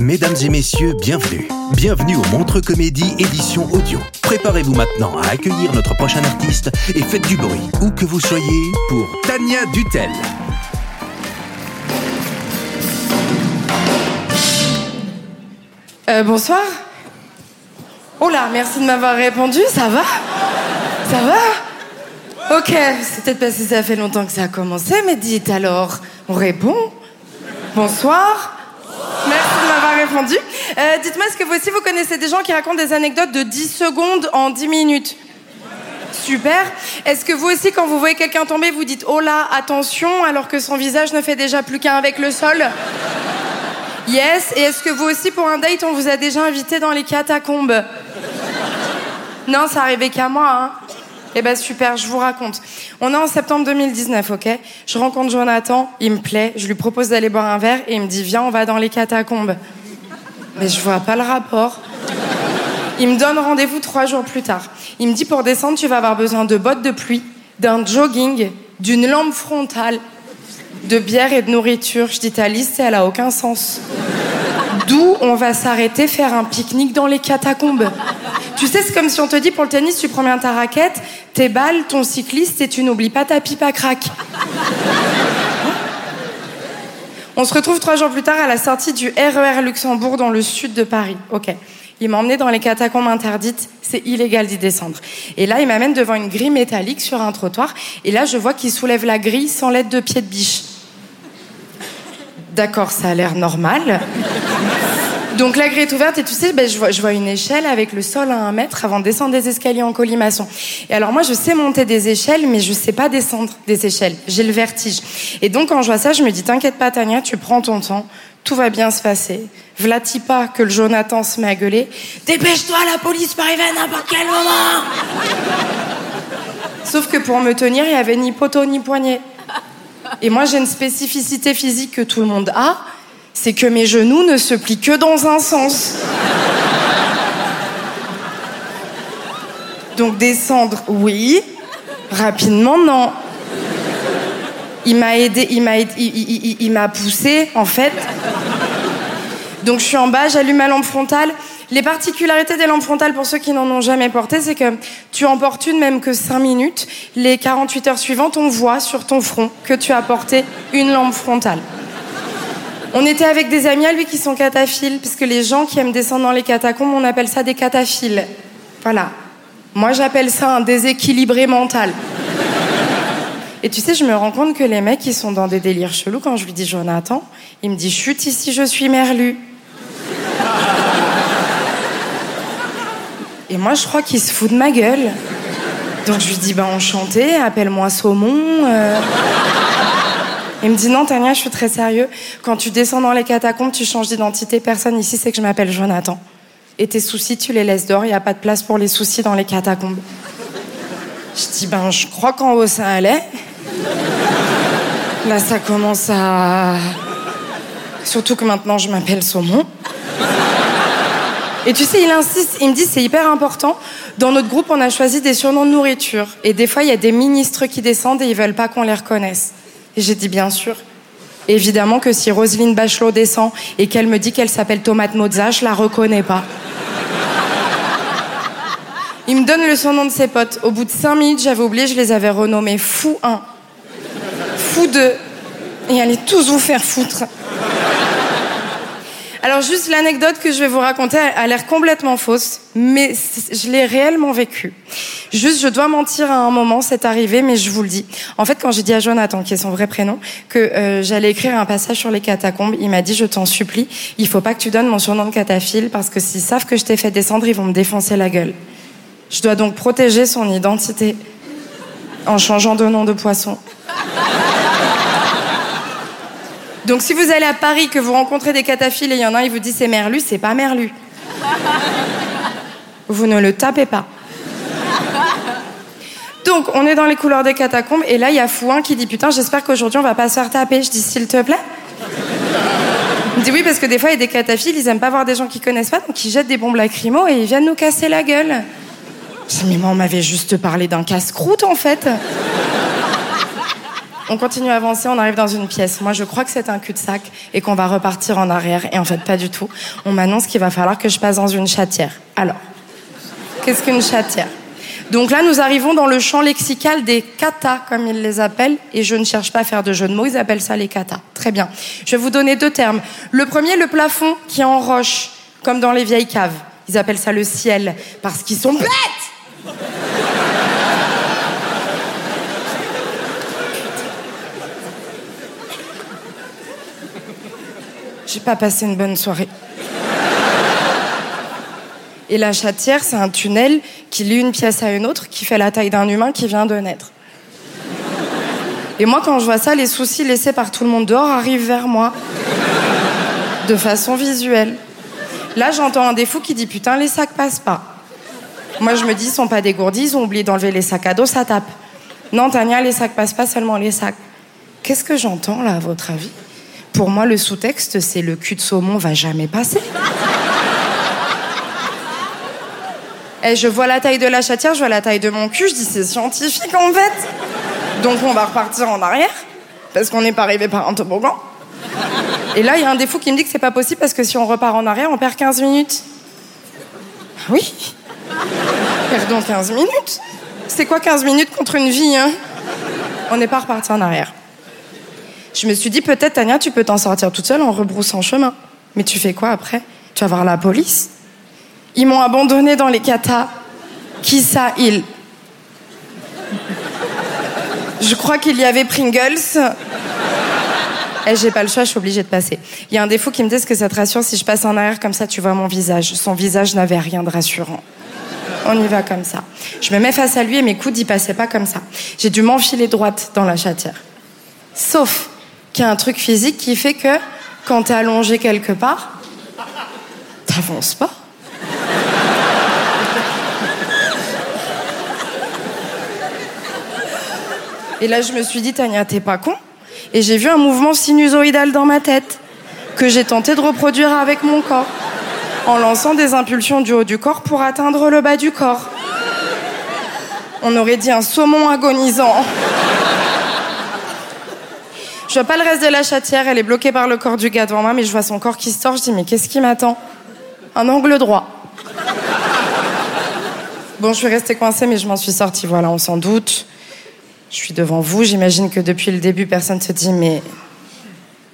Mesdames et messieurs, bienvenue. Bienvenue au Montre Comédie édition audio. Préparez-vous maintenant à accueillir notre prochain artiste et faites du bruit, où que vous soyez, pour Tania Dutel. Euh, bonsoir. Oh là, merci de m'avoir répondu, ça va? Ça va? Ok, c'est peut-être parce que ça fait longtemps que ça a commencé, mais dites alors, on répond Bonsoir. Répondu. Euh, Dites-moi, est-ce que vous aussi vous connaissez des gens qui racontent des anecdotes de 10 secondes en 10 minutes? Super. Est-ce que vous aussi, quand vous voyez quelqu'un tomber, vous dites Oh là, attention, alors que son visage ne fait déjà plus qu'un avec le sol? Yes. Et est-ce que vous aussi, pour un date, on vous a déjà invité dans les catacombes? Non, ça arrivait qu'à moi, hein. Eh ben super, je vous raconte. On est en septembre 2019, ok? Je rencontre Jonathan, il me plaît, je lui propose d'aller boire un verre et il me dit viens, on va dans les catacombes. Mais je vois pas le rapport. Il me donne rendez-vous trois jours plus tard. Il me dit pour descendre, tu vas avoir besoin de bottes de pluie, d'un jogging, d'une lampe frontale, de bière et de nourriture. Je dis ta liste, elle a aucun sens. D'où on va s'arrêter faire un pique-nique dans les catacombes? Tu sais, c'est comme si on te dit pour le tennis, tu prends bien ta raquette, tes balles, ton cycliste et tu n'oublies pas ta pipe à crack. On se retrouve trois jours plus tard à la sortie du RER Luxembourg dans le sud de Paris. Ok. Il m'a emmené dans les catacombes interdites. C'est illégal d'y descendre. Et là, il m'amène devant une grille métallique sur un trottoir. Et là, je vois qu'il soulève la grille sans l'aide de pied de biche. D'accord, ça a l'air normal. Donc la grille est ouverte et tu sais, ben, je, vois, je vois une échelle avec le sol à un mètre avant de descendre des escaliers en colimaçon. Et alors moi, je sais monter des échelles, mais je sais pas descendre des échelles. J'ai le vertige. Et donc quand je vois ça, je me dis, t'inquiète pas Tania, tu prends ton temps, tout va bien se passer. Vlati pas que le Jonathan se met à gueuler. Dépêche-toi, la police peut arriver à n'importe quel moment Sauf que pour me tenir, il y avait ni poteau ni poignet. Et moi, j'ai une spécificité physique que tout le monde a, c'est que mes genoux ne se plient que dans un sens. Donc descendre, oui. Rapidement, non. Il m'a aidé, il m'a il m'a poussé, en fait. Donc je suis en bas, j'allume ma lampe frontale. Les particularités des lampes frontales, pour ceux qui n'en ont jamais porté, c'est que tu en portes une même que 5 minutes. Les 48 heures suivantes, on voit sur ton front que tu as porté une lampe frontale. On était avec des amis à lui qui sont cataphiles, parce que les gens qui aiment descendre dans les catacombes, on appelle ça des cataphiles. Voilà. Moi, j'appelle ça un déséquilibré mental. Et tu sais, je me rends compte que les mecs, ils sont dans des délires chelous. Quand je lui dis Jonathan, il me dit chute ici, je suis merlu. Et moi, je crois qu'il se fout de ma gueule. Donc je lui dis bah enchanté, appelle-moi Saumon. euh. Il me dit non Tania, je suis très sérieux. Quand tu descends dans les catacombes, tu changes d'identité. Personne ici sait que je m'appelle Jonathan. Et tes soucis, tu les laisses dehors. Il n'y a pas de place pour les soucis dans les catacombes. Je dis ben je crois qu'en haut ça allait. Là ça commence à. Surtout que maintenant je m'appelle Saumon. Et tu sais, il insiste, il me dit c'est hyper important. Dans notre groupe, on a choisi des surnoms de nourriture. Et des fois, il y a des ministres qui descendent et ils veulent pas qu'on les reconnaisse. Et j'ai dit bien sûr. Évidemment que si Roselyne Bachelot descend et qu'elle me dit qu'elle s'appelle Tomate Mozza, je la reconnais pas. Il me donne le surnom de ses potes. Au bout de cinq minutes, j'avais oublié, je les avais renommés Fou 1, Fou 2, et allez tous vous faire foutre. Alors juste l'anecdote que je vais vous raconter a l'air complètement fausse, mais je l'ai réellement vécue. Juste, je dois mentir à un moment, c'est arrivé, mais je vous le dis. En fait, quand j'ai dit à Jonathan, qui est son vrai prénom, que euh, j'allais écrire un passage sur les catacombes, il m'a dit, je t'en supplie, il faut pas que tu donnes mon surnom de cataphile, parce que s'ils savent que je t'ai fait descendre, ils vont me défoncer la gueule. Je dois donc protéger son identité. En changeant de nom de poisson. Donc si vous allez à Paris, que vous rencontrez des cataphiles et il y en a un, il vous dit c'est Merlu, c'est pas Merlu. Vous ne le tapez pas. Donc on est dans les couleurs des catacombes et là il y a Fouin qui dit putain j'espère qu'aujourd'hui on va pas se faire taper. Je dis s'il te plaît. Il dit oui parce que des fois il y a des cataphiles, ils aiment pas voir des gens qu'ils connaissent pas donc ils jettent des bombes lacrymo et ils viennent nous casser la gueule. Je dis mais moi on m'avait juste parlé d'un casse-croûte en fait. On continue à avancer, on arrive dans une pièce. Moi, je crois que c'est un cul-de-sac et qu'on va repartir en arrière. Et en fait, pas du tout. On m'annonce qu'il va falloir que je passe dans une chatière. Alors, qu'est-ce qu'une chatière? Donc là, nous arrivons dans le champ lexical des katas, comme ils les appellent, et je ne cherche pas à faire de jeu de mots, ils appellent ça les katas. Très bien. Je vais vous donner deux termes. Le premier, le plafond qui est en roche, comme dans les vieilles caves. Ils appellent ça le ciel, parce qu'ils sont bêtes J'ai pas passé une bonne soirée. Et la chatière, c'est un tunnel qui lie une pièce à une autre, qui fait la taille d'un humain qui vient de naître. Et moi, quand je vois ça, les soucis laissés par tout le monde dehors arrivent vers moi. De façon visuelle. Là, j'entends un des fous qui dit Putain, les sacs passent pas. Moi, je me dis Ils sont pas dégourdis, ils ont oublié d'enlever les sacs à dos, ça tape. Non, Tania, les sacs passent pas, seulement les sacs. Qu'est-ce que j'entends là, à votre avis? Pour moi, le sous-texte, c'est le cul de saumon va jamais passer. Et je vois la taille de la chatière, je vois la taille de mon cul, je dis c'est scientifique en fait. Donc on va repartir en arrière, parce qu'on n'est pas arrivé par un toboggan. Et là, il y a un défaut qui me dit que c'est pas possible parce que si on repart en arrière, on perd 15 minutes. Oui. Perdons 15 minutes. C'est quoi 15 minutes contre une vie, hein? On n'est pas reparti en arrière. Je me suis dit, peut-être, Tania, tu peux t'en sortir toute seule en rebroussant chemin. Mais tu fais quoi après? Tu vas voir la police? Ils m'ont abandonné dans les katas. Qui ça, ils? Je crois qu'il y avait Pringles. Eh, j'ai pas le choix, je suis obligée de passer. Il y a un défaut qui me dit que ça te rassure si je passe en arrière comme ça, tu vois mon visage? Son visage n'avait rien de rassurant. On y va comme ça. Je me mets face à lui et mes coudes y passaient pas comme ça. J'ai dû m'enfiler droite dans la chatière. Sauf qu'il y a un truc physique qui fait que quand t'es allongé quelque part, t'avances pas. Et là, je me suis dit, Tania, t'es pas con Et j'ai vu un mouvement sinusoïdal dans ma tête que j'ai tenté de reproduire avec mon corps en lançant des impulsions du haut du corps pour atteindre le bas du corps. On aurait dit un saumon agonisant. Je vois pas le reste de la chatière, elle est bloquée par le corps du gars devant moi, mais je vois son corps qui sort. Je dis, mais qu'est-ce qui m'attend? Un angle droit. Bon, je suis restée coincée, mais je m'en suis sortie, voilà, on s'en doute. Je suis devant vous, j'imagine que depuis le début, personne se dit, mais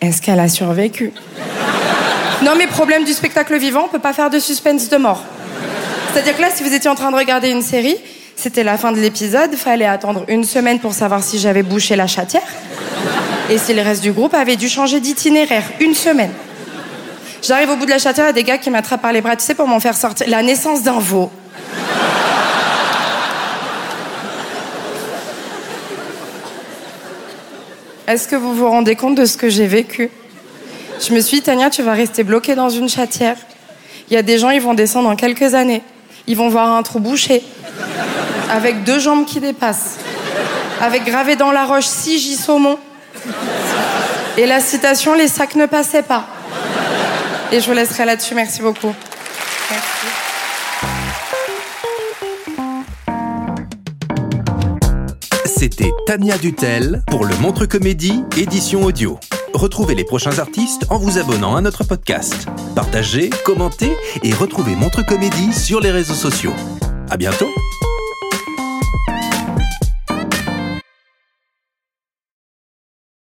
est-ce qu'elle a survécu? Non, mais problème du spectacle vivant, on peut pas faire de suspense de mort. C'est-à-dire que là, si vous étiez en train de regarder une série, c'était la fin de l'épisode, fallait attendre une semaine pour savoir si j'avais bouché la chatière et si le reste du groupe avait dû changer d'itinéraire. Une semaine. J'arrive au bout de la chatière, il y a des gars qui m'attrapent par les bras, tu sais, pour m'en faire sortir. La naissance d'un veau. Est-ce que vous vous rendez compte de ce que j'ai vécu? Je me suis dit, Tania, tu vas rester bloquée dans une chatière. Il y a des gens, ils vont descendre dans quelques années. Ils vont voir un trou bouché, avec deux jambes qui dépassent, avec gravé dans la roche six J. Et la citation, les sacs ne passaient pas. Et je vous laisserai là-dessus. Merci beaucoup. C'était Tania Dutel pour le Montre Comédie, édition audio. Retrouvez les prochains artistes en vous abonnant à notre podcast. Partagez, commentez et retrouvez Montre Comédie sur les réseaux sociaux. À bientôt!